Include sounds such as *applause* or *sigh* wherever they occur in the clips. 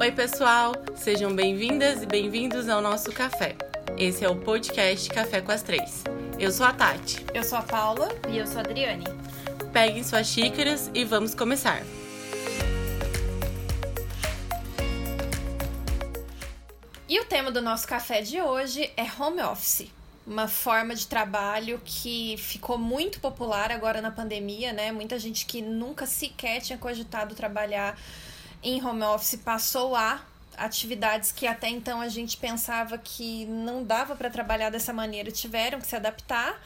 Oi, pessoal! Sejam bem-vindas e bem-vindos ao nosso café. Esse é o podcast Café com as Três. Eu sou a Tati. Eu sou a Paula. E eu sou a Adriane. Peguem suas xícaras e vamos começar. E o tema do nosso café de hoje é home office. Uma forma de trabalho que ficou muito popular agora na pandemia, né? Muita gente que nunca sequer tinha cogitado trabalhar em home office passou a atividades que até então a gente pensava que não dava para trabalhar dessa maneira tiveram que se adaptar.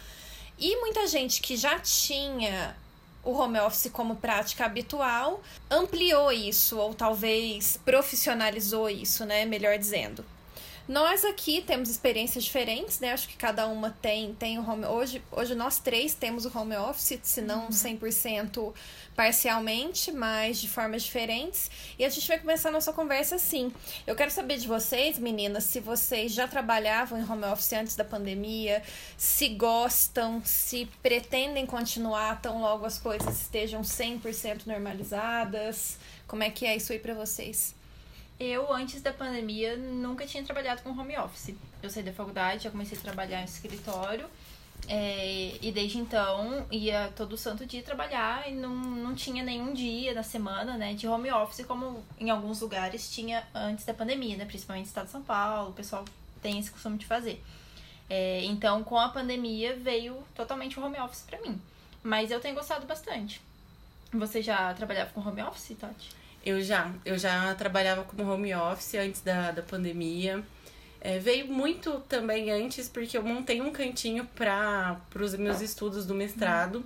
E muita gente que já tinha o home office como prática habitual ampliou isso, ou talvez profissionalizou isso, né? Melhor dizendo. Nós aqui temos experiências diferentes, né? Acho que cada uma tem, tem o home. Hoje, hoje nós três temos o home office, se não uhum. 100% parcialmente, mas de formas diferentes. E a gente vai começar a nossa conversa assim. Eu quero saber de vocês, meninas, se vocês já trabalhavam em home office antes da pandemia, se gostam, se pretendem continuar tão logo as coisas estejam 100% normalizadas. Como é que é isso aí para vocês? Eu, antes da pandemia, nunca tinha trabalhado com home office. Eu saí da faculdade, já comecei a trabalhar em escritório. É, e desde então ia todo santo dia trabalhar e não, não tinha nenhum dia na semana né, de home office, como em alguns lugares tinha antes da pandemia, né, principalmente no estado de São Paulo, o pessoal tem esse costume de fazer. É, então, com a pandemia, veio totalmente o home office para mim. Mas eu tenho gostado bastante. Você já trabalhava com home office, Tati? Eu já, eu já trabalhava como home office antes da, da pandemia. É, veio muito também antes, porque eu montei um cantinho para os meus estudos do mestrado.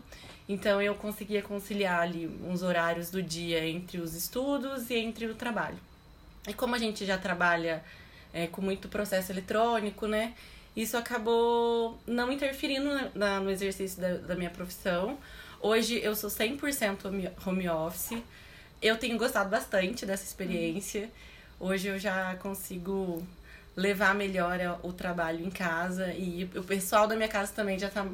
Então eu conseguia conciliar ali uns horários do dia entre os estudos e entre o trabalho. E como a gente já trabalha é, com muito processo eletrônico, né? Isso acabou não interferindo na, no exercício da, da minha profissão. Hoje eu sou 100% home office. Eu tenho gostado bastante dessa experiência. Hoje eu já consigo levar melhor o trabalho em casa e o pessoal da minha casa também já tá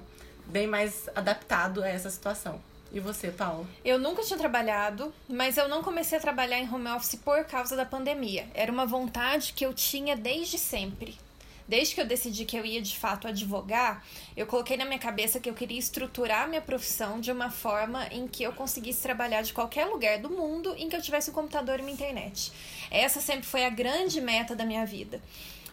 bem mais adaptado a essa situação. E você, Paulo? Eu nunca tinha trabalhado, mas eu não comecei a trabalhar em home office por causa da pandemia. Era uma vontade que eu tinha desde sempre desde que eu decidi que eu ia de fato advogar, eu coloquei na minha cabeça que eu queria estruturar minha profissão de uma forma em que eu conseguisse trabalhar de qualquer lugar do mundo em que eu tivesse um computador e uma internet. Essa sempre foi a grande meta da minha vida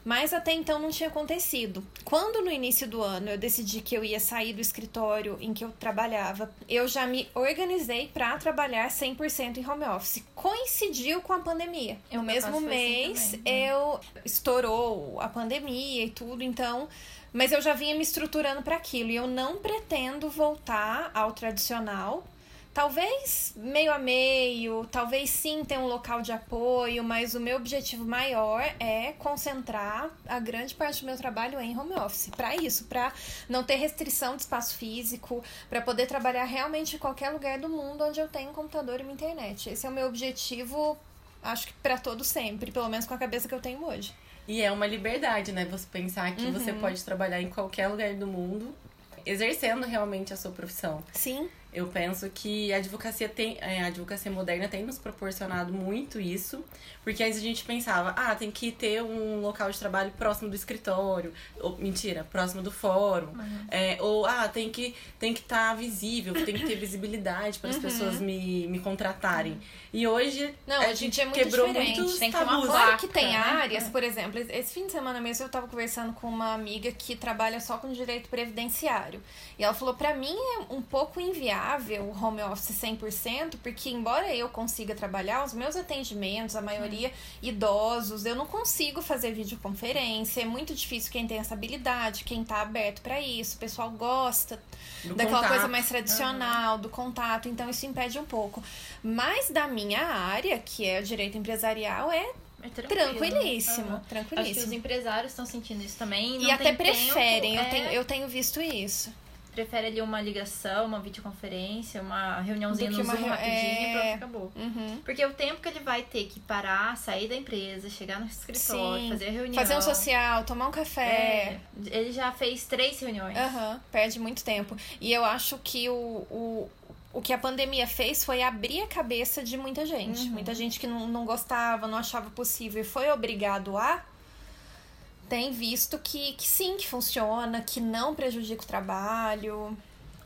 mas até então não tinha acontecido. Quando no início do ano eu decidi que eu ia sair do escritório em que eu trabalhava, eu já me organizei para trabalhar 100% em home office. Coincidiu com a pandemia. No mesmo assim mês assim também, né? eu estourou a pandemia e tudo, então mas eu já vinha me estruturando para aquilo e eu não pretendo voltar ao tradicional Talvez meio a meio, talvez sim ter um local de apoio, mas o meu objetivo maior é concentrar a grande parte do meu trabalho em home office. Para isso, para não ter restrição de espaço físico, para poder trabalhar realmente em qualquer lugar do mundo onde eu tenho um computador e uma internet. Esse é o meu objetivo, acho que para todo sempre, pelo menos com a cabeça que eu tenho hoje. E é uma liberdade, né? Você pensar que uhum. você pode trabalhar em qualquer lugar do mundo, exercendo realmente a sua profissão. Sim. Eu penso que a advocacia tem, é, a advocacia moderna tem nos proporcionado muito isso, porque antes a gente pensava, ah, tem que ter um local de trabalho próximo do escritório, ou mentira, próximo do fórum, uhum. é, ou ah, tem que tem que estar tá visível, tem que ter visibilidade para as uhum. pessoas me, me contratarem. Uhum. E hoje Não, a gente é muito quebrou diferente. muito tem que tabus. Claro que tem né? áreas, por exemplo, esse fim de semana mesmo eu estava conversando com uma amiga que trabalha só com direito previdenciário, e ela falou para mim é um pouco inviável viável o home office 100%, porque embora eu consiga trabalhar, os meus atendimentos, a maioria hum. idosos, eu não consigo fazer videoconferência, é muito difícil quem tem essa habilidade, quem tá aberto para isso, o pessoal gosta do daquela contato. coisa mais tradicional, uhum. do contato, então isso impede um pouco. Mas da minha área, que é o direito empresarial, é é tranquilíssimo, uhum. tranquilíssimo. Acho que os empresários estão sentindo isso também. e até preferem, tempo, eu, é... tenho, eu tenho visto isso prefere ali uma ligação, uma videoconferência, uma reuniãozinha no Zoom rapidinho é... e pronto, acabou. Uhum. Porque o tempo que ele vai ter que parar, sair da empresa, chegar no escritório, Sim. fazer a reunião. Fazer um social, tomar um café. É, ele já fez três reuniões. Uhum. Perde muito tempo. E eu acho que o, o o que a pandemia fez foi abrir a cabeça de muita gente. Uhum. Muita gente que não, não gostava, não achava possível e foi obrigado a. Tem visto que, que sim, que funciona, que não prejudica o trabalho.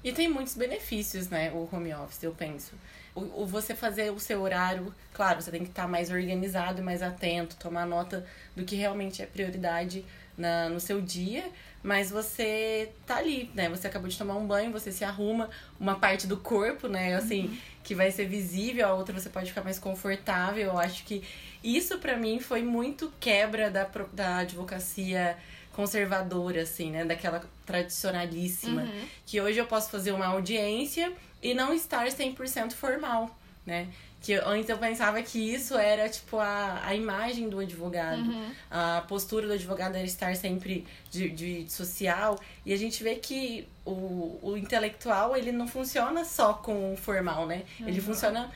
E tem muitos benefícios, né, o home office, eu penso. O, o você fazer o seu horário, claro, você tem que estar mais organizado mais atento, tomar nota do que realmente é prioridade na, no seu dia, mas você tá ali, né? Você acabou de tomar um banho, você se arruma, uma parte do corpo, né, assim, que vai ser visível, a outra você pode ficar mais confortável. Eu acho que isso para mim foi muito quebra da, da advocacia conservadora, assim, né? Daquela tradicionalíssima. Uhum. Que hoje eu posso fazer uma audiência e não estar 100% formal, né? Que antes eu pensava que isso era, tipo, a, a imagem do advogado. A postura do advogado era estar sempre de, de social. E a gente vê que o, o intelectual, ele não funciona só com o formal, né? Ele funciona...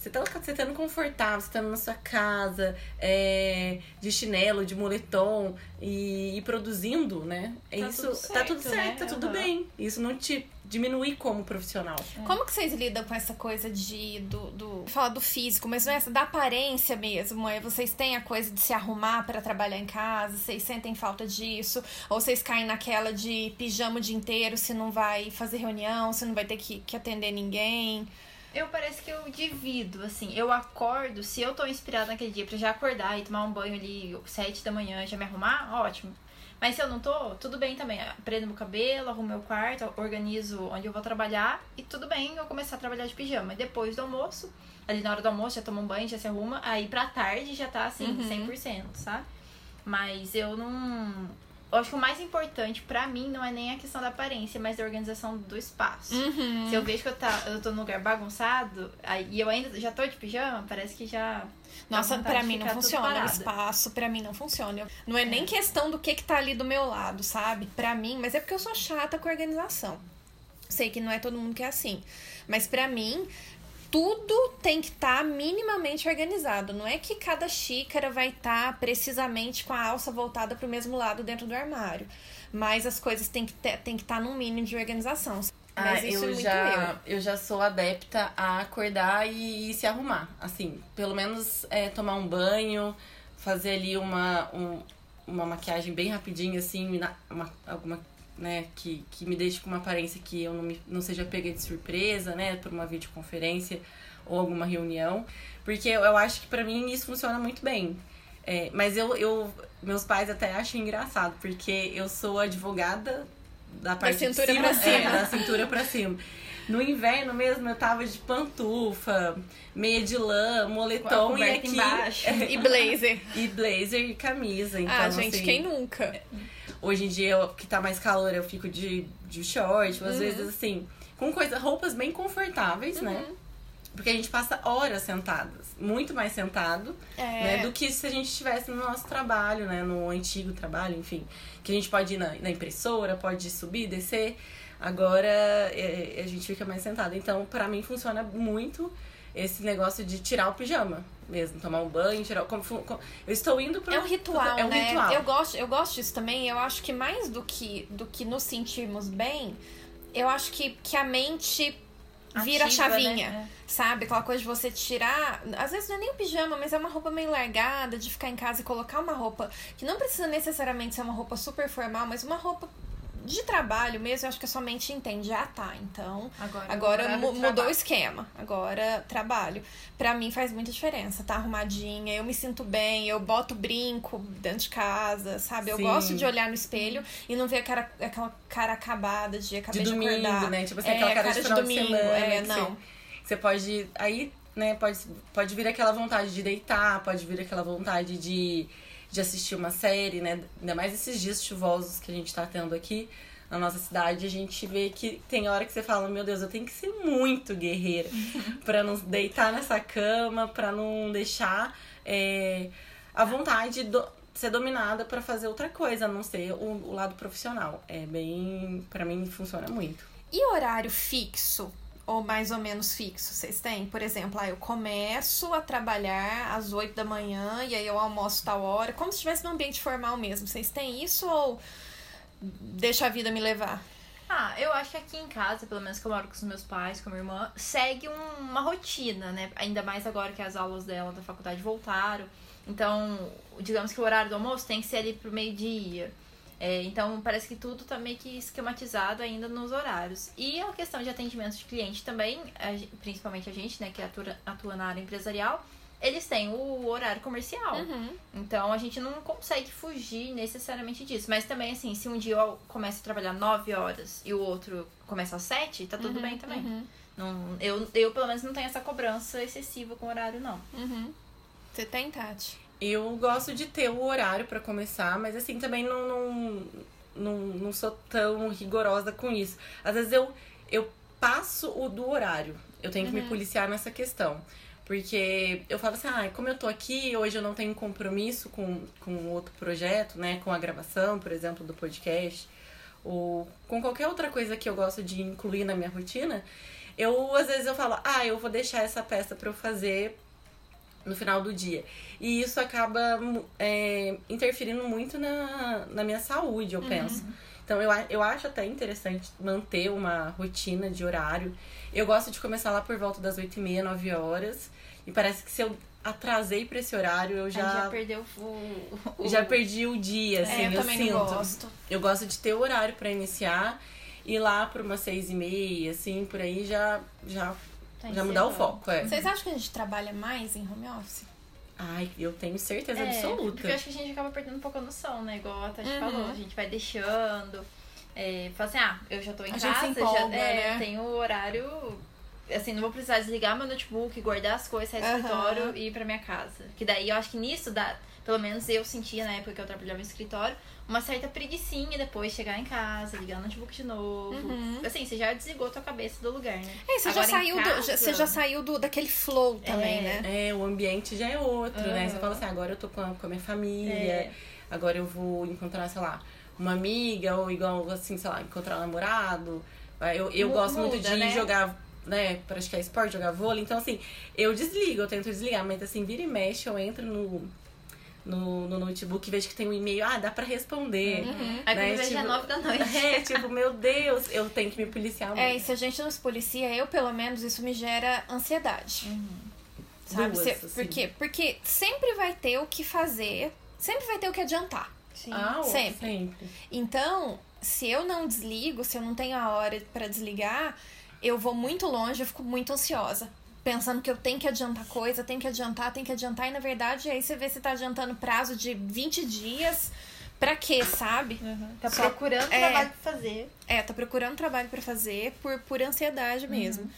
Você tá, você estando confortável, você estando na sua casa, é, de chinelo, de moletom e, e produzindo, né? É Tá isso, tudo tá tudo certo, certo, né? tá tudo Aham. bem. Isso não te diminui como profissional. Como que vocês lidam com essa coisa de do, do falar do físico, mas não é essa da aparência mesmo? É vocês têm a coisa de se arrumar para trabalhar em casa, vocês sentem falta disso, ou vocês caem naquela de pijama o dia inteiro, se não vai fazer reunião, se não vai ter que, que atender ninguém. Eu parece que eu divido, assim, eu acordo, se eu tô inspirada naquele dia pra já acordar e tomar um banho ali sete da manhã, já me arrumar, ótimo. Mas se eu não tô, tudo bem também. Prendo meu cabelo, arrumo meu quarto, organizo onde eu vou trabalhar e tudo bem eu começar a trabalhar de pijama. E depois do almoço, ali na hora do almoço, já toma um banho, já se arruma, aí pra tarde já tá assim, Uhum. 100%, sabe? Mas eu não. Eu acho que o mais importante pra mim não é nem a questão da aparência, mas da organização do espaço. Se eu vejo que eu, tá, eu tô num lugar bagunçado, aí, e eu ainda já tô de pijama, parece que já. Nossa, de mim não funciona. O espaço, pra mim, não funciona. Não é nem questão do que que tá ali do meu lado, sabe? Pra mim, mas é porque eu sou chata com organização. Sei que não é todo mundo que é assim. Mas pra mim, tudo tem que estar minimamente organizado. Não é que cada xícara vai estar precisamente com a alça voltada pro mesmo lado dentro do armário. Mas as coisas têm que ter- que estar num mínimo de organização. Mas Ah, isso é eu muito já, eu. já sou adepta a acordar e, se arrumar. Assim, pelo menos é, tomar um banho, fazer ali uma, um- uma maquiagem bem rapidinha, assim, na- uma, alguma, né, que, que me deixe com uma aparência que eu não, me, não seja pega de surpresa, né, por uma videoconferência ou alguma reunião. Porque eu, eu acho que pra mim isso funciona muito bem. É, mas eu, eu, meus pais até acham engraçado, porque eu sou advogada da parte cintura de cima, pra cima. É, da cintura pra cima. No inverno mesmo eu tava de pantufa, meia de lã, moletom e aqui embaixo. E blazer. *laughs* e blazer e camisa. Então, ah, gente, assim, quem nunca? Hoje em dia, eu- que tá mais calor, eu fico de, de short, Uhum. às vezes assim, com coisa, roupas bem confortáveis, né? Uhum. Porque a gente passa horas sentadas, muito mais sentado, É. né? Do que se a gente estivesse no nosso trabalho, né? No antigo trabalho, enfim. Que a gente pode ir na, na impressora, pode subir, descer. Agora é, a gente fica mais sentado. Então, pra mim, funciona muito esse negócio de tirar o pijama mesmo. Tomar um banho, tirar o... Como, como- eu estou indo pro... É um ritual, É um né? ritual. Eu gosto, eu gosto disso também. Eu acho que mais do que, do que nos sentirmos bem, eu acho que, que a mente vira a Ativa, chavinha. né? Sabe? Aquela coisa de você tirar. Às vezes não é nem o pijama, mas é uma roupa meio largada, de ficar em casa e colocar uma roupa que não precisa necessariamente ser uma roupa super formal, mas uma roupa de trabalho mesmo. Eu acho que a sua mente entende. Ah, tá. Então. Agora, Agora de mudou o esquema. Agora trabalho. Pra mim faz muita diferença. Tá arrumadinha, eu me sinto bem, eu boto brinco dentro de casa, sabe? Eu Sim. gosto de olhar no espelho e não ver a cara, aquela cara acabada de acabei de de, domingo, acordar. né? Tipo assim, É, aquela cara, cara de de domingo, de semana. é, não. Você, você pode. Aí, né, pode, pode vir aquela vontade de deitar, pode vir aquela vontade de, de assistir uma série, né? Ainda mais esses dias chuvosos que a gente tá tendo aqui na nossa cidade, a gente vê que tem hora que você fala, meu Deus, eu tenho que ser muito guerreira *laughs* pra não deitar nessa cama, pra não deixar é, a vontade do, ser dominada pra fazer outra coisa, a não ser o, o lado profissional. É bem, Pra mim funciona muito. E horário fixo? Ou mais ou menos fixo, vocês têm? Por exemplo, ah, eu começo a trabalhar às 8 da manhã e aí eu almoço tal hora, como se estivesse num ambiente formal mesmo. Vocês têm isso ou deixa a vida me levar? Ah, eu acho que aqui em casa, pelo menos que eu moro com os meus pais, com a minha irmã, segue um- uma rotina, né? Ainda mais agora que as aulas dela da faculdade voltaram. Então, digamos que o horário do almoço tem que ser ali pro meio-dia. É, então, parece que tudo tá meio que esquematizado ainda nos horários. E a questão de atendimento de cliente também, principalmente a gente, né, que atua, atua na área empresarial, eles têm o horário comercial. Uhum. Então a gente não consegue fugir necessariamente disso. Mas também, assim, se um dia eu começo a trabalhar 9 horas e o outro começa às 7, tá tudo bem também. Uhum. Não, eu, eu, pelo menos, não tenho essa cobrança excessiva com o horário, não. Uhum. Você tem, Tati? Eu gosto de ter o horário pra começar, mas assim, também não, não, não, não sou tão rigorosa com isso. Às vezes eu, eu passo o do horário. Eu tenho que me policiar nessa questão. Porque eu falo assim, ah, como eu tô aqui, hoje eu não tenho compromisso com, com outro projeto, né? Com a gravação, por exemplo, do podcast, ou com qualquer outra coisa que eu gosto de incluir na minha rotina, eu às vezes eu falo, ah, eu vou deixar essa peça pra eu fazer no final do dia. E isso acaba é, interferindo muito na, na minha saúde, eu penso. Então eu, eu acho até interessante manter uma rotina de horário. Eu gosto de começar lá por volta das 8 e meia, 9 horas. E parece que se eu atrasei pra esse horário, eu Aí já, já perdeu o. o- já perdi o dia, assim, é, eu, eu, também sinto. gosto. Eu gosto de ter horário pra iniciar. E lá por umas seis e meia, assim, por aí já, já, Tá já mudar o foco. É. Vocês acham que a gente trabalha mais em home office? Ai, eu tenho certeza É, absoluta. Porque eu acho que a gente acaba perdendo um pouco a noção, né? Igual a Tati Uhum. falou, a gente vai deixando. É, fala assim, ah, eu já tô em A gente casa, se empolga, já é, né? tenho o horário. Assim, não vou precisar desligar meu notebook, guardar as coisas, sair do Aham. escritório e ir pra minha casa. Que daí eu acho que nisso dá. Pelo menos eu sentia na época que eu trabalhava no escritório, uma certa preguiçinha depois chegar em casa, ligar o notebook de novo. Uhum. Assim, você já desligou a tua cabeça do lugar, né? É, você já Agora, saiu do, já- casa- você já saiu do, daquele flow também, É. né? É, o ambiente já é outro, né? Você Aham. fala assim, agora eu tô com a, com a minha família, É. agora eu vou encontrar, sei lá, uma amiga, ou igual, assim, sei lá, encontrar um namorado. Eu, eu Mu- gosto muito muda, de né? jogar, né, praticar esporte, jogar vôlei. Então, assim, eu desligo, eu tento desligar, mas assim, vira e mexe, eu entro no, no, no notebook e vejo que tem um e-mail, ah, dá pra responder. Uhum. Aí né? quando eu vejo é Tipo, nove da noite. *laughs* É, tipo, meu Deus, eu tenho que me policiar É, e muito. se a gente não se policia, eu pelo menos, isso me gera ansiedade. Sabe? Duas, Se- assim. Por quê? Porque sempre vai ter o que fazer, sempre vai ter o que adiantar. Sim. Ah, sempre. sempre. Então, se eu não desligo, se eu não tenho a hora pra desligar, eu vou muito longe, eu fico muito ansiosa. Pensando que eu tenho que adiantar coisa, tenho que adiantar, tenho que adiantar, e na verdade aí você vê se tá adiantando prazo de 20 dias. Pra quê, sabe? Uhum. Tá Só- procurando é. trabalho pra fazer. É, tá procurando trabalho pra fazer por, por ansiedade mesmo.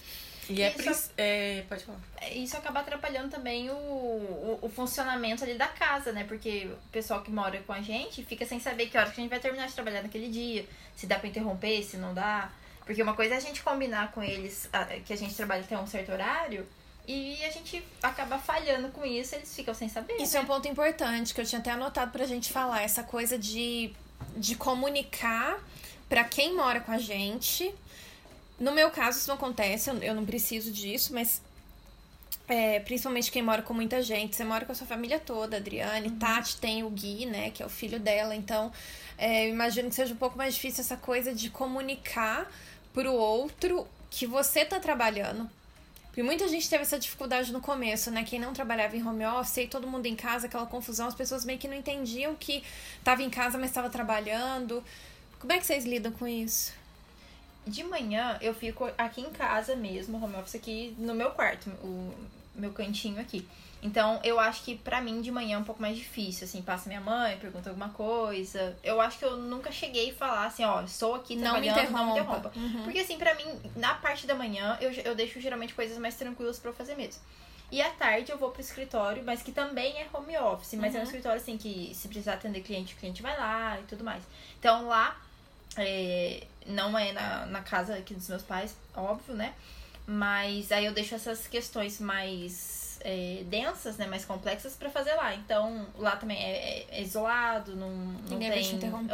E é, Isso- é, pode falar. Isso acaba atrapalhando também o, o, o funcionamento ali da casa, né? Porque o pessoal que mora com a gente fica sem saber que horas que a gente vai terminar de trabalhar naquele dia, se dá pra interromper, se não dá. Porque uma coisa é a gente combinar com eles ah, que a gente trabalha até um certo horário e a gente acaba falhando com isso, eles ficam sem saber. Isso né? é um ponto importante que eu tinha até anotado pra gente falar, essa coisa de, de comunicar pra quem mora com a gente. No meu caso, isso não acontece, eu- não preciso disso, mas é, principalmente quem mora com muita gente. Você mora com a sua família toda, Adriane, Tati tem o Gui, né, que é o filho dela, então é, eu imagino que seja um pouco mais difícil essa coisa de comunicar pro outro que você tá trabalhando. Porque muita gente teve essa dificuldade no começo, né? Quem não trabalhava em home office, e todo mundo em casa, aquela confusão, as pessoas meio que não entendiam que tava em casa, mas estava trabalhando. Como é que vocês lidam com isso? De manhã eu fico aqui em casa mesmo, home office aqui no meu quarto, o meu cantinho aqui. Então eu acho que pra mim de manhã é um pouco mais difícil, assim, passa minha mãe, pergunta alguma coisa. Eu acho que eu nunca cheguei a falar assim, ó, estou aqui Não me trabalhando, não me interrompa. interrompa. Uhum. Porque assim, pra mim, na parte da manhã, eu, eu deixo geralmente coisas mais tranquilas pra eu fazer mesmo. E à tarde eu vou pro escritório, mas que também é home office, mas é um Uhum. escritório assim que se precisar atender cliente, o cliente vai lá e tudo mais. Então lá é, não é na, na casa aqui dos meus pais, óbvio, né? Mas aí eu deixo essas questões mais é, densas, né? Mais complexas pra fazer lá. Então lá também é, é- isolado, não, não Ninguém tem.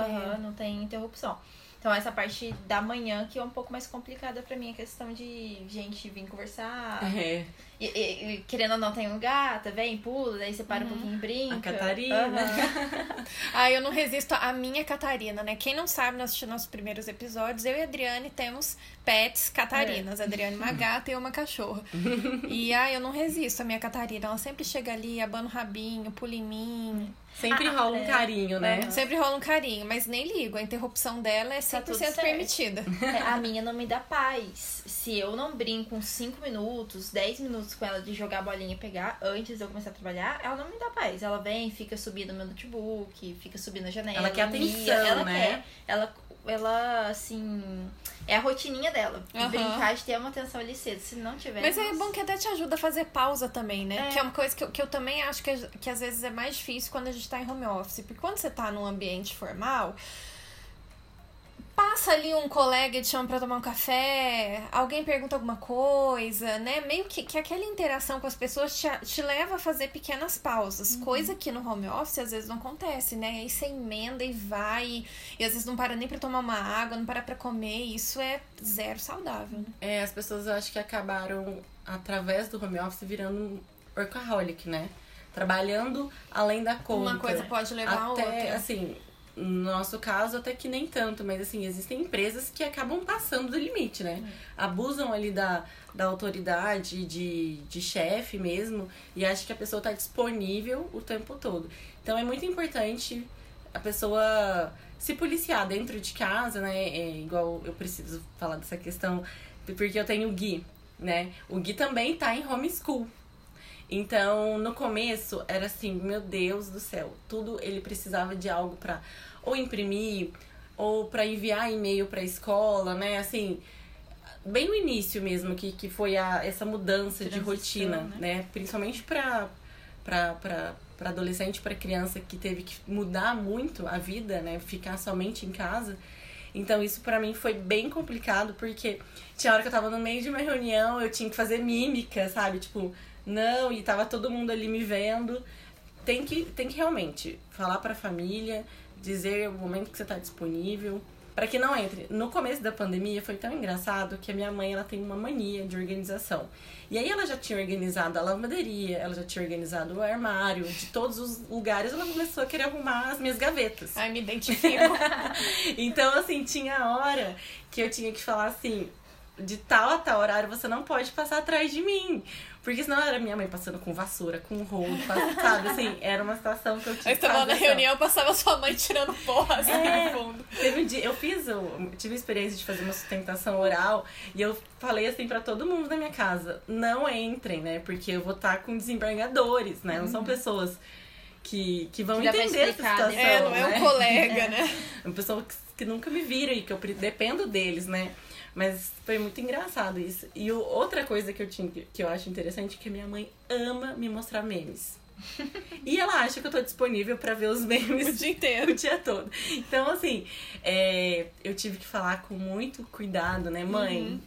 Aham, não tem interrupção. Então essa parte da manhã que é um pouco mais complicada pra mim, a questão de gente vir conversar. É. E, e, e, querendo ou não, tem um gato, vem, pula, daí você para uhum. um pouquinho e brinca. A Catarina. Uhum. *laughs* ah, eu não resisto à minha Catarina, né? Quem não sabe, nós assistiu nossos primeiros episódios, eu e a Adriane temos pets Catarinas. É. A Adriane uma *laughs* gata e uma cachorra. e, ah, eu não resisto à minha Catarina. Ela sempre chega ali, abana o rabinho, pula em mim. Sempre ah, rola um é. carinho, né? Uhum. Sempre rola um carinho, mas nem ligo. A interrupção dela é 100% tá permitida. É, a *laughs* minha não me dá paz. Se eu não brinco uns 5 minutos, 10 minutos com ela de jogar bolinha e pegar antes de eu começar a trabalhar, ela não me dá paz. Ela vem, fica subindo no meu notebook, fica subindo na janela. Ela quer atenção, ela né? Quer, ela ela, assim. É a rotininha dela. Uhum. Brincar de ter uma atenção ali cedo. Se não tiver. Mas é bom que até te ajuda a fazer pausa também, né? É. Que é uma coisa que eu, que eu também acho que, que às vezes é mais difícil quando a gente tá em home office. Porque quando você tá num ambiente formal passa ali um colega e te chama pra tomar um café, alguém pergunta alguma coisa, né? Meio que, que aquela interação com as pessoas te, te leva a fazer pequenas pausas, uhum. coisa que no home office às vezes não acontece, né? Aí você emenda e vai, e, e às vezes não para nem pra tomar uma água, não para pra comer, e isso é zero saudável. Né? É, as pessoas eu acho que acabaram, através do home office, virando um workaholic, né? Trabalhando além da conta. Uma coisa pode levar Até, a outra. Assim, no nosso caso, até que nem tanto, mas assim, existem empresas que acabam passando do limite, né? Uhum. Abusam ali da, da autoridade, de, de chefe mesmo, e acham que a pessoa está disponível o tempo todo. Então é muito importante a pessoa se policiar dentro de casa, né? É, igual eu preciso falar dessa questão, porque eu tenho o Gui, né? O Gui também tá em homeschool. Então, no começo, era assim, meu Deus do céu, tudo ele precisava de algo para ou imprimir ou para enviar e-mail para a escola, né? Assim, bem no início mesmo que, que foi a, essa mudança Transição, de rotina, né? né? Principalmente para para adolescente, para criança que teve que mudar muito a vida, né? Ficar somente em casa. Então isso para mim foi bem complicado porque tinha hora que eu tava no meio de uma reunião, eu tinha que fazer mímica, sabe? Tipo, não, e tava todo mundo ali me vendo. Tem que, tem que realmente falar para a família, dizer o momento que você está disponível, para que não entre. No começo da pandemia foi tão engraçado que a minha mãe ela tem uma mania de organização. E aí ela já tinha organizado a lavanderia, ela já tinha organizado o armário, de todos os lugares ela começou a querer arrumar as minhas gavetas. Ai, me *laughs* identifico. então, assim, tinha hora que eu tinha que falar assim, de tal a tal horário você não pode passar atrás de mim. Porque senão era minha mãe passando com vassoura, com rolo, sabe? Assim, era uma situação que eu tinha. Aí você tava na reunião, passava sua mãe tirando porra assim é, no fundo. Teve um dia, eu fiz, eu tive a experiência de fazer uma sustentação oral e eu falei assim para todo mundo da minha casa: não entrem, né? Porque eu vou estar com desembargadores, né? Não são uhum. pessoas que, que vão que entender essa situação. É, não é um né? colega, *laughs* é. né? Uma pessoa que, que nunca me viram e que eu dependo deles, né? Mas foi muito engraçado isso. E o, outra coisa que eu, tinha, que eu acho interessante é que minha mãe ama me mostrar memes. e ela acha que eu tô disponível para ver os memes o dia inteiro. *laughs* O dia todo. Então, assim, é, eu tive que falar com muito cuidado, né, mãe? Uhum.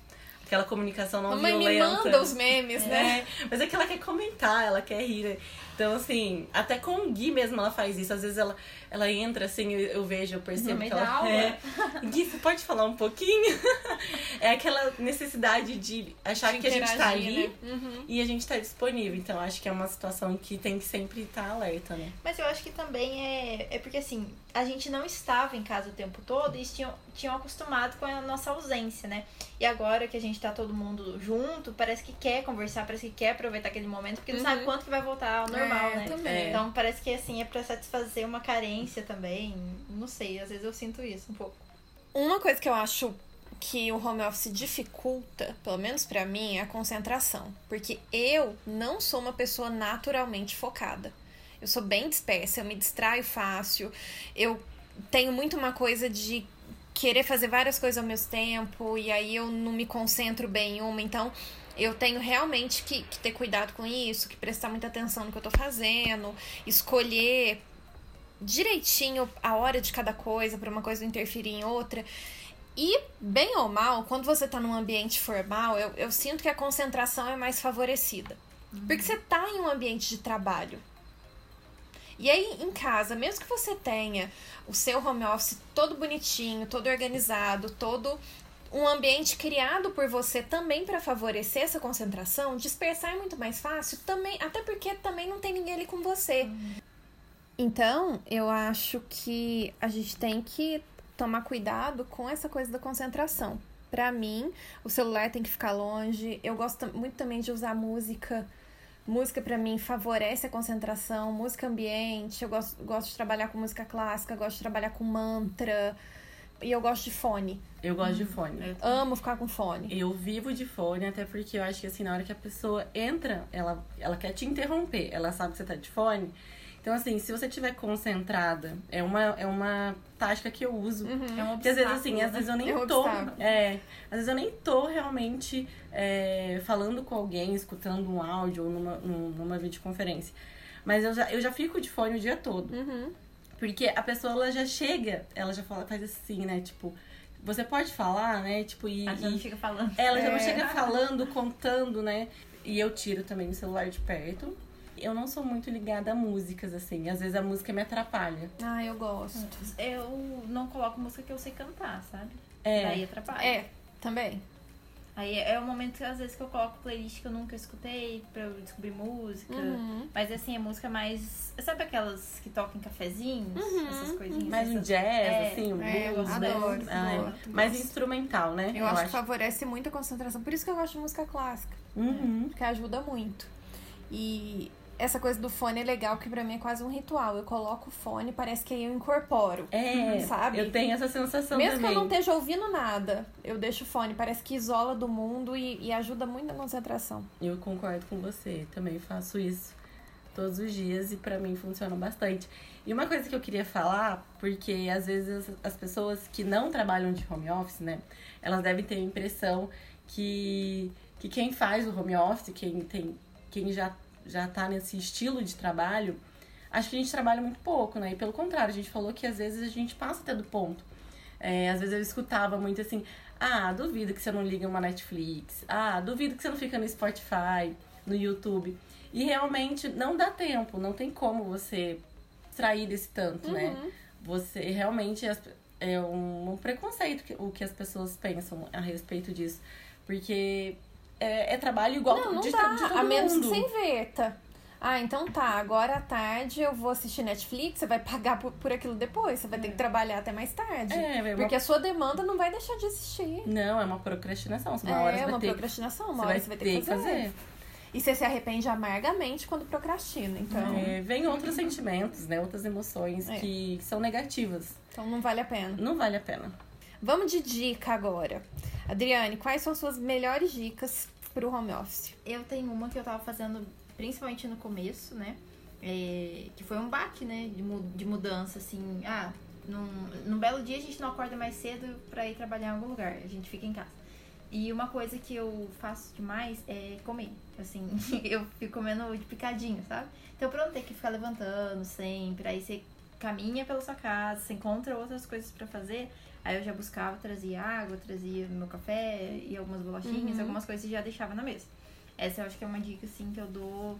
Aquela comunicação não Mamãe violenta. Mãe me manda os memes, é, né? Mas é que ela quer comentar, ela quer rir. Né? Então, assim, até com o Gui mesmo ela faz isso. Às vezes ela, ela entra assim, eu, eu vejo, eu percebo que ela. Aula. É, Gui, você pode falar um pouquinho? *laughs* é aquela necessidade de achar de que a gente tá ali né? uhum. e a gente tá disponível. Então, acho que é uma situação que tem que sempre estar tá alerta, né? Mas eu acho que também é, é porque assim, a gente não estava em casa o tempo todo e tinham, tinham acostumado com a nossa ausência, né? E agora que a gente tá todo mundo junto, parece que quer conversar, parece que quer aproveitar aquele momento, porque não uhum. sabe quanto que vai voltar ao normal, é, né? Também. Então parece que assim é pra satisfazer uma carência também. Não sei, às vezes eu sinto isso um pouco. Uma coisa que eu acho que o home office dificulta, pelo menos para mim, é a concentração. Porque eu não sou uma pessoa naturalmente focada. Eu sou bem dispersa, eu me distraio fácil, eu tenho muito uma coisa de querer fazer várias coisas ao mesmo tempo, e aí eu não me concentro bem em uma, então eu tenho realmente que, que ter cuidado com isso, que prestar muita atenção no que eu tô fazendo, escolher direitinho a hora de cada coisa para uma coisa não interferir em outra. E, bem ou mal, quando você tá num ambiente formal, eu, eu sinto que a concentração é mais favorecida. Uhum. Porque você tá em um ambiente de trabalho. E aí, em casa, mesmo que você tenha o seu home office todo bonitinho, todo organizado, todo um ambiente criado por você também para favorecer essa concentração, dispersar é muito mais fácil também, até porque também não tem ninguém ali com você. Então, eu acho que a gente tem que tomar cuidado com essa coisa da concentração. Para mim, o celular tem que ficar longe. Eu gosto muito também de usar música. Música para mim favorece a concentração, música ambiente. Eu gosto, gosto de trabalhar com música clássica, gosto de trabalhar com mantra. E eu gosto de fone. Eu gosto de fone. Eu Amo ficar com fone. Eu vivo de fone, até porque eu acho que assim, na hora que a pessoa entra, ela, ela quer te interromper, ela sabe que você tá de fone. Então, assim, se você estiver concentrada, é uma, é uma tática que eu uso. É um Porque às vezes, assim, às vezes eu nem É um tô. obstáculo. É, às vezes eu nem tô realmente é, falando com alguém, escutando um áudio ou numa, num- numa videoconferência. Mas eu já, eu já fico de fone o dia todo. Uhum. Porque a pessoa ela já chega, ela já fala, faz assim, né? Tipo, você pode falar, né? Tipo, e. A gente não e- fica falando. ela já não É. chega falando, contando, né? E eu tiro também o celular de perto. Eu não sou muito ligada a músicas, assim. Às vezes a música me atrapalha. Ah, eu gosto. Eu não coloco música que eu sei cantar, sabe? É. Daí atrapalha. É, também. Aí é o momento que às vezes que eu coloco playlist que eu nunca escutei pra eu descobrir música. Uhum. Mas assim, é música mais. Sabe aquelas que tocam em cafezinhos? Essas coisinhas. Mais um essas- jazz, É, assim, um é, eu blues, né? adoro, Ah, é. gosto, Mais gosto. instrumental, né? Eu, acho, que favorece muito a concentração. Por isso que eu gosto de música clássica. Uhum. Porque ajuda muito. E essa coisa do fone é legal, que pra mim é quase um ritual. Eu coloco o fone, parece que aí eu incorporo. É, Sabe? eu tenho essa sensação Mesmo também. que eu não esteja ouvindo nada, eu deixo o fone. Parece que isola do mundo e, e ajuda muito na concentração. Eu concordo com você, também faço isso todos os dias e pra mim funciona bastante. E uma coisa que eu queria falar, porque às vezes as pessoas que não trabalham de home office, né, elas devem ter a impressão que, que quem faz o home office, quem tem quem já já tá nesse estilo de trabalho, acho que a gente trabalha muito pouco, né? E pelo contrário, a gente falou que às vezes a gente passa até do ponto. É, às vezes eu escutava muito assim, ah, duvido que você não liga uma Netflix. Ah, duvido que você não fica no Spotify, no YouTube. E realmente não dá tempo, não tem como você sair desse tanto, né? Você realmente é um, um preconceito que, o que as pessoas pensam a respeito disso. Porque é, é trabalho igual não, não de, dá. de a menos mundo. que você inverta. Ah, então tá, agora à tarde eu vou assistir Netflix, você vai pagar por, por aquilo depois, você vai ter que trabalhar até mais tarde. É, é uma- Porque a sua demanda não vai deixar de existir. Não, é uma procrastinação. Uma hora é você vai uma ter que- procrastinação, uma você hora vai você vai ter que fazer. fazer. E você se arrepende amargamente quando procrastina. Então, É, vem outros sentimentos, né? Outras emoções É. que são negativas. então não vale a pena. Não vale a pena. Vamos de dica agora. Adriane, quais são as suas melhores dicas pro home office? Eu tenho uma que eu tava fazendo principalmente no começo, né? É, que foi um baque, né? De, mu- de mudança, assim. Ah, num, num belo dia a gente não acorda mais cedo pra ir trabalhar em algum lugar. A gente fica em casa. E uma coisa que eu faço demais é comer. Assim, *laughs* eu fico comendo de picadinho, sabe? Então pra não ter que ficar levantando sempre, aí você caminha pela sua casa, você encontra outras coisas pra fazer. Aí eu já buscava, trazia água, trazia meu café e algumas bolachinhas, Uhum. algumas coisas e já deixava na mesa. Essa eu acho que é uma dica assim que eu dou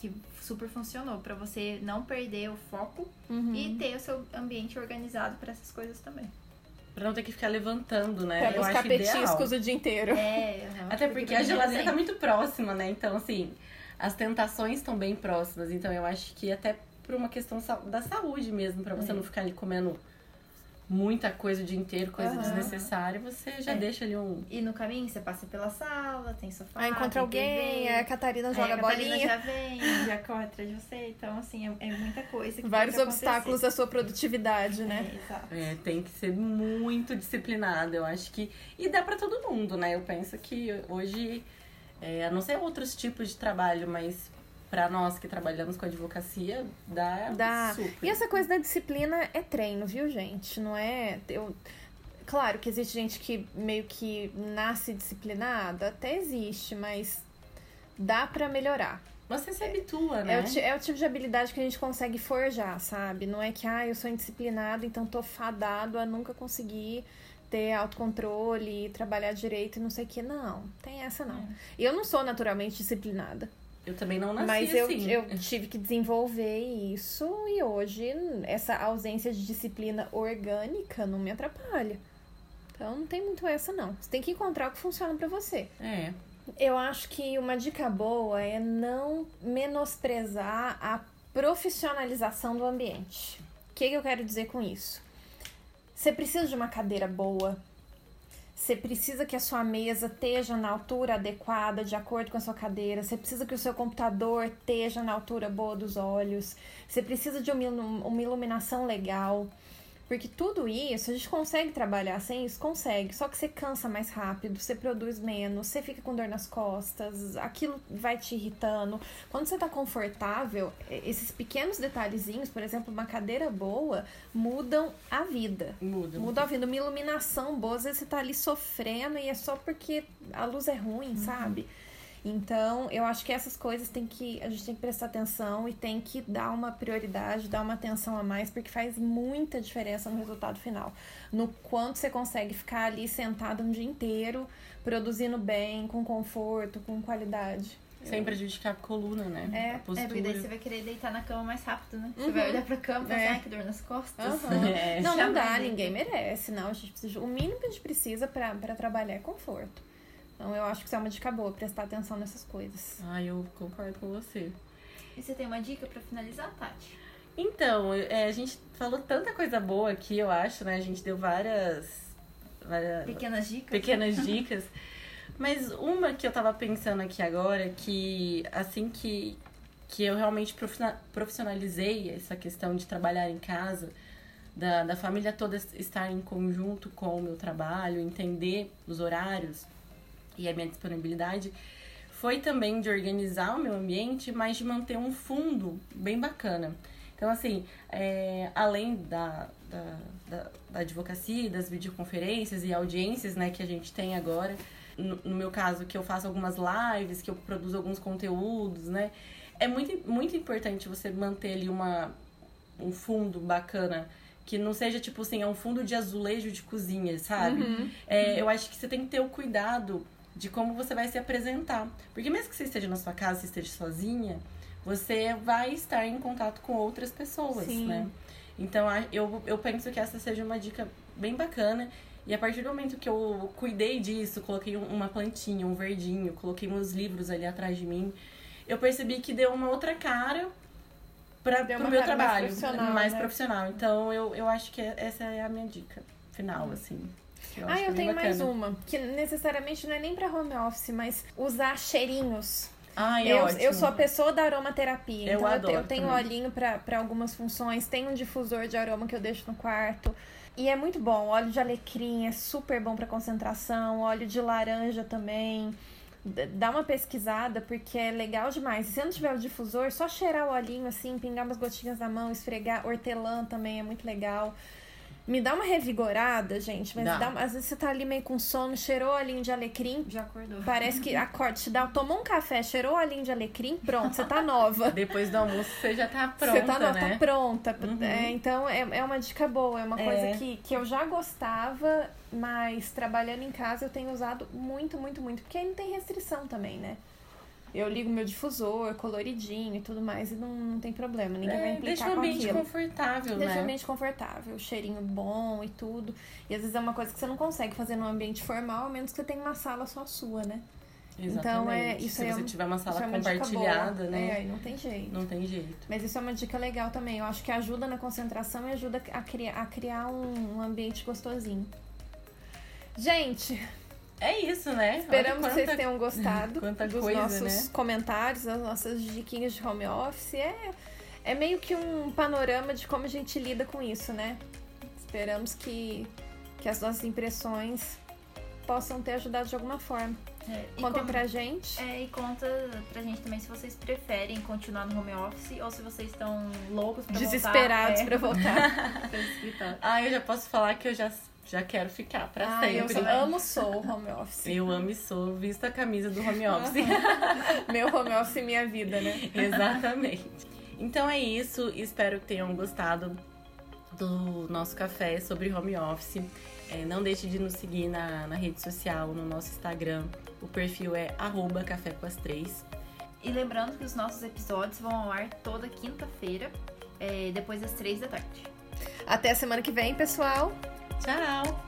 que super funcionou pra você não perder o foco Uhum. e ter o seu ambiente organizado pra essas coisas também. Pra não ter que ficar levantando, né? Pra Eu buscar acho ideal. petiscos o dia inteiro. É, *laughs* aham. Até porque pra a geladeira tá muito próxima, né? Então, assim, as tentações estão bem próximas. Então, eu acho que até por uma questão da saúde mesmo, pra você É. não ficar ali comendo muita coisa o dia inteiro, coisa Aham. desnecessária, você já É. deixa ali um. E no caminho você passa pela sala, tem sofá, Aí encontra alguém, TV, a Catarina joga aí a Catarina bolinha. já vem, já corre atrás de você. Então, assim, é, é muita coisa. Que Vários obstáculos à sua produtividade, né? É, exato. É, tem que ser muito disciplinado, eu acho que. E dá pra todo mundo, né? Eu penso que hoje, é, a não ser outros tipos de trabalho, mas pra nós que trabalhamos com advocacia, dá, Dá. super. E essa coisa da disciplina é treino, viu, gente? Não é. Eu... Claro que existe gente que meio que nasce disciplinada, até existe, mas dá pra melhorar. Você se habitua, né? É, o, é o tipo de habilidade que a gente consegue forjar, sabe? Não é que, ah, eu sou indisciplinado, então tô fadado a nunca conseguir ter autocontrole, trabalhar direito e não sei o que. Não, tem essa não. E eu não sou naturalmente disciplinada. Eu também não nasci Mas eu, assim. eu tive que desenvolver isso e hoje essa ausência de disciplina orgânica não me atrapalha. Então não tem muito essa não. Você tem que encontrar o que funciona para você. É. Eu acho que uma dica boa é não menosprezar a profissionalização do ambiente. O que, que eu quero dizer com isso? Você precisa de uma cadeira boa, você precisa que a sua mesa esteja na altura adequada, de acordo com a sua cadeira. Você precisa que o seu computador esteja na altura boa dos olhos. Você precisa de uma iluminação legal. Porque tudo isso a gente consegue trabalhar sem isso? Consegue. Só que você cansa mais rápido, você produz menos, você fica com dor nas costas, aquilo vai te irritando. Quando você tá confortável, esses pequenos detalhezinhos, por exemplo, uma cadeira boa, mudam a vida. Muda. Muda a vida. Uma iluminação boa, às vezes você tá ali sofrendo e é só porque a luz é ruim, uhum. sabe? Então, eu acho que essas coisas tem que a gente tem que prestar atenção e tem que dar uma prioridade, dar uma atenção a mais, porque faz muita diferença no resultado final. No quanto você consegue ficar ali sentado um dia inteiro, produzindo bem, com conforto, com qualidade. Sem prejudicar a coluna, né? É, a postura. é porque daí você vai querer deitar na cama mais rápido, né? Uhum. Você vai olhar pra cama e é. assim, que dor nas costas. Uhum. *laughs* É. Não, não dá, ninguém merece. Não, a gente precisa, o mínimo que a gente precisa para trabalhar é conforto. Então eu acho que isso é uma dica boa, prestar atenção nessas coisas. Ah, eu concordo com você. E você tem uma dica para finalizar, Tati? Então, é, a gente falou tanta coisa boa aqui, eu acho, né? A gente deu várias. várias pequenas dicas. Pequenas *laughs* dicas. Mas uma que eu tava pensando aqui agora, que assim que, que eu realmente profissionalizei essa questão de trabalhar em casa, da, da família toda estar em conjunto com o meu trabalho, entender os horários, e a minha disponibilidade foi também de organizar o meu ambiente, mas de manter um fundo bem bacana. Então, assim, é, além da, da, da, da, advocacia, das videoconferências e audiências né, que a gente tem agora, no, no, meu caso, que eu faço algumas lives, que eu produzo alguns conteúdos, né? É muito, muito importante você manter ali uma, um fundo bacana que não seja tipo assim, é um fundo de azulejo de cozinha, sabe? Uhum. É, eu acho que você tem que ter o cuidado de como você vai se apresentar. Porque mesmo que você esteja na sua casa, você esteja sozinha, você vai estar em contato com outras pessoas, Sim. né? Então, eu, eu penso que essa seja uma dica bem bacana. E a partir do momento que eu cuidei disso, coloquei uma plantinha, um verdinho, coloquei uns livros ali atrás de mim, eu percebi que deu uma outra cara para o meu trabalho. Mais profissional. Mais né? profissional. Então, eu, eu acho que essa é a minha dica final, assim. Eu ah, eu tenho mais uma, que necessariamente não é nem para home office, mas usar cheirinhos. Ah, é eu, ótimo. eu sou a pessoa da aromaterapia. Eu então adoro eu, tenho também. olhinho para algumas funções, tenho um difusor de aroma que eu deixo no quarto. E é muito bom. Óleo de alecrim é super bom para concentração, óleo de laranja também. Dá uma pesquisada porque é legal demais. E se não tiver o difusor, só cheirar o olhinho assim, pingar umas gotinhas na mão, esfregar. Hortelã também é muito legal. Me dá uma revigorada, gente. Mas dá. Dá, às vezes você tá ali meio com sono, cheirou a linha de alecrim. Já acordou. Parece que acorda, te dá, tomou um café, cheirou a linha de alecrim, pronto, você tá nova. *laughs* Depois do almoço você já tá pronta. Você tá, nova, né? tá pronta. Uhum. É, então é, é uma dica boa, é uma coisa é. que, que eu já gostava, mas trabalhando em casa eu tenho usado muito, muito, muito. Porque aí não tem restrição também, né? Eu ligo meu difusor coloridinho e tudo mais e não, não tem problema, ninguém é, vai implicar deixa o ambiente confortável, deixa né? o ambiente confortável, cheirinho bom e tudo. E às vezes é uma coisa que você não consegue fazer num ambiente formal, a menos que você tenha uma sala só sua, né? Exatamente. Então é isso Se é você tiver uma sala é uma compartilhada, né? É, não tem jeito. Não tem jeito. Mas isso é uma dica legal também. Eu acho que ajuda na concentração e ajuda a criar, a criar um, um ambiente gostosinho. Gente, é isso, né? Esperamos quanta, que vocês tenham gostado *laughs* dos coisa, nossos né? comentários, das nossas diquinhas de home office. É, é meio que um panorama de como a gente lida com isso, né? Esperamos que, que as nossas impressões possam ter ajudado de alguma forma. É, Contem com, pra gente. É, e conta pra gente também se vocês preferem continuar no home office ou se vocês estão loucos pra Desesperados voltar. Desesperados pra voltar. *laughs* ah, eu já posso falar que eu já já quero ficar pra ah, sempre. Eu amo sou home office. Eu amo e sou, visto a camisa do home office. *laughs* Meu home office e minha vida, né? *laughs* Exatamente. Então é isso, espero que tenham gostado do nosso café sobre home office. É, não deixe de nos seguir na, na rede social, no nosso Instagram. O perfil é arroba café com as três. E lembrando que os nossos episódios vão ao ar toda quinta-feira, é, depois das três da tarde. Até a semana que vem, pessoal! Tchau!